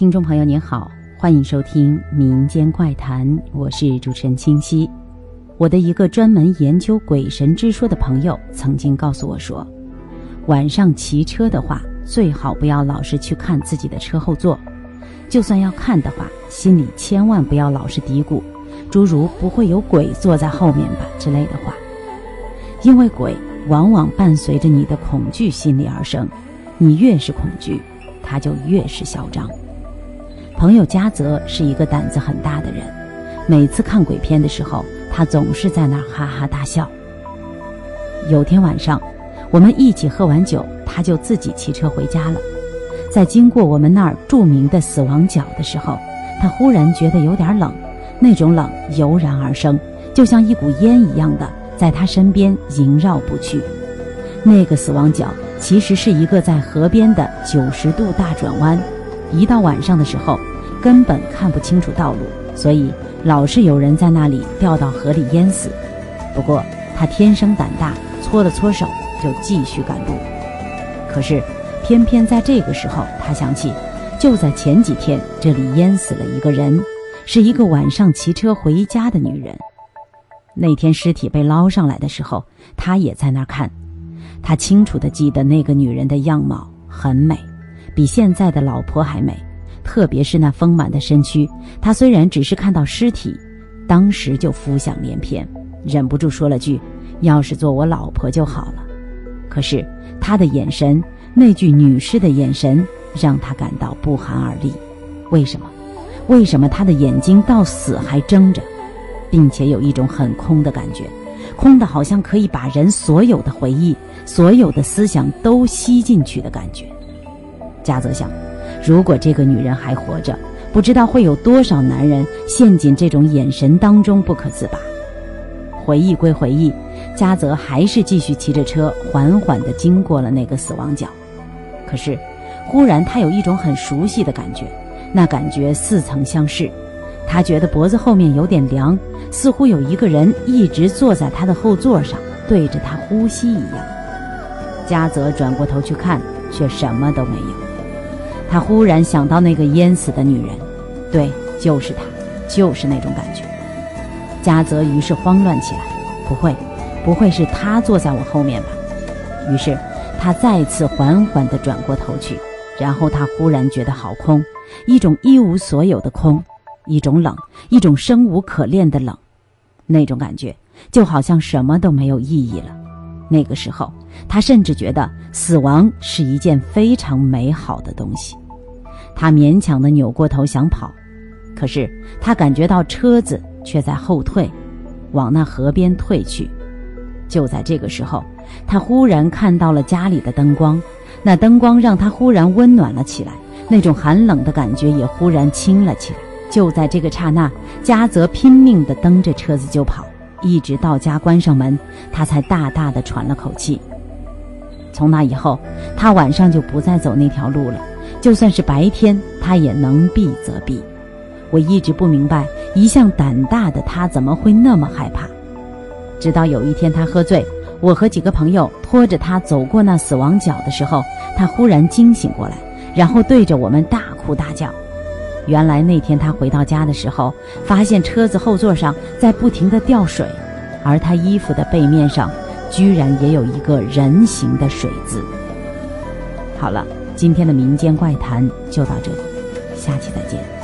听众朋友您好，欢迎收听《民间怪谈》，我是主持人清晰。我的一个专门研究鬼神之说的朋友曾经告诉我说，晚上骑车的话，最好不要老是去看自己的车后座，就算要看的话，心里千万不要老是嘀咕，诸如“不会有鬼坐在后面吧”之类的话，因为鬼往往伴随着你的恐惧心理而生，你越是恐惧，他就越是嚣张。朋友嘉泽是一个胆子很大的人，每次看鬼片的时候，他总是在那儿哈哈大笑。有天晚上，我们一起喝完酒，他就自己骑车回家了。在经过我们那儿著名的死亡角的时候，他忽然觉得有点冷，那种冷油然而生，就像一股烟一样的在他身边萦绕不去。那个死亡角其实是一个在河边的九十度大转弯，一到晚上的时候。根本看不清楚道路，所以老是有人在那里掉到河里淹死。不过他天生胆大，搓了搓手就继续赶路。可是偏偏在这个时候，他想起就在前几天这里淹死了一个人，是一个晚上骑车回家的女人。那天尸体被捞上来的时候，他也在那看。他清楚地记得那个女人的样貌很美，比现在的老婆还美。特别是那丰满的身躯，他虽然只是看到尸体，当时就浮想联翩，忍不住说了句：“要是做我老婆就好了。”可是他的眼神，那具女尸的眼神，让他感到不寒而栗。为什么？为什么他的眼睛到死还睁着，并且有一种很空的感觉，空的好像可以把人所有的回忆、所有的思想都吸进去的感觉？嘉泽想。如果这个女人还活着，不知道会有多少男人陷进这种眼神当中不可自拔。回忆归回忆，嘉泽还是继续骑着车，缓缓地经过了那个死亡角。可是，忽然他有一种很熟悉的感觉，那感觉似曾相识。他觉得脖子后面有点凉，似乎有一个人一直坐在他的后座上，对着他呼吸一样。嘉泽转过头去看，却什么都没有。他忽然想到那个淹死的女人，对，就是她，就是那种感觉。嘉泽于是慌乱起来，不会，不会是她坐在我后面吧？于是他再次缓缓地转过头去，然后他忽然觉得好空，一种一无所有的空，一种冷，一种生无可恋的冷，那种感觉就好像什么都没有意义了。那个时候，他甚至觉得死亡是一件非常美好的东西。他勉强地扭过头想跑，可是他感觉到车子却在后退，往那河边退去。就在这个时候，他忽然看到了家里的灯光，那灯光让他忽然温暖了起来，那种寒冷的感觉也忽然轻了起来。就在这个刹那，嘉泽拼命地蹬着车子就跑，一直到家关上门，他才大大的喘了口气。从那以后，他晚上就不再走那条路了。就算是白天，他也能避则避。我一直不明白，一向胆大的他怎么会那么害怕。直到有一天他喝醉，我和几个朋友拖着他走过那死亡角的时候，他忽然惊醒过来，然后对着我们大哭大叫。原来那天他回到家的时候，发现车子后座上在不停地掉水，而他衣服的背面上居然也有一个人形的水渍。好了。今天的民间怪谈就到这里，下期再见。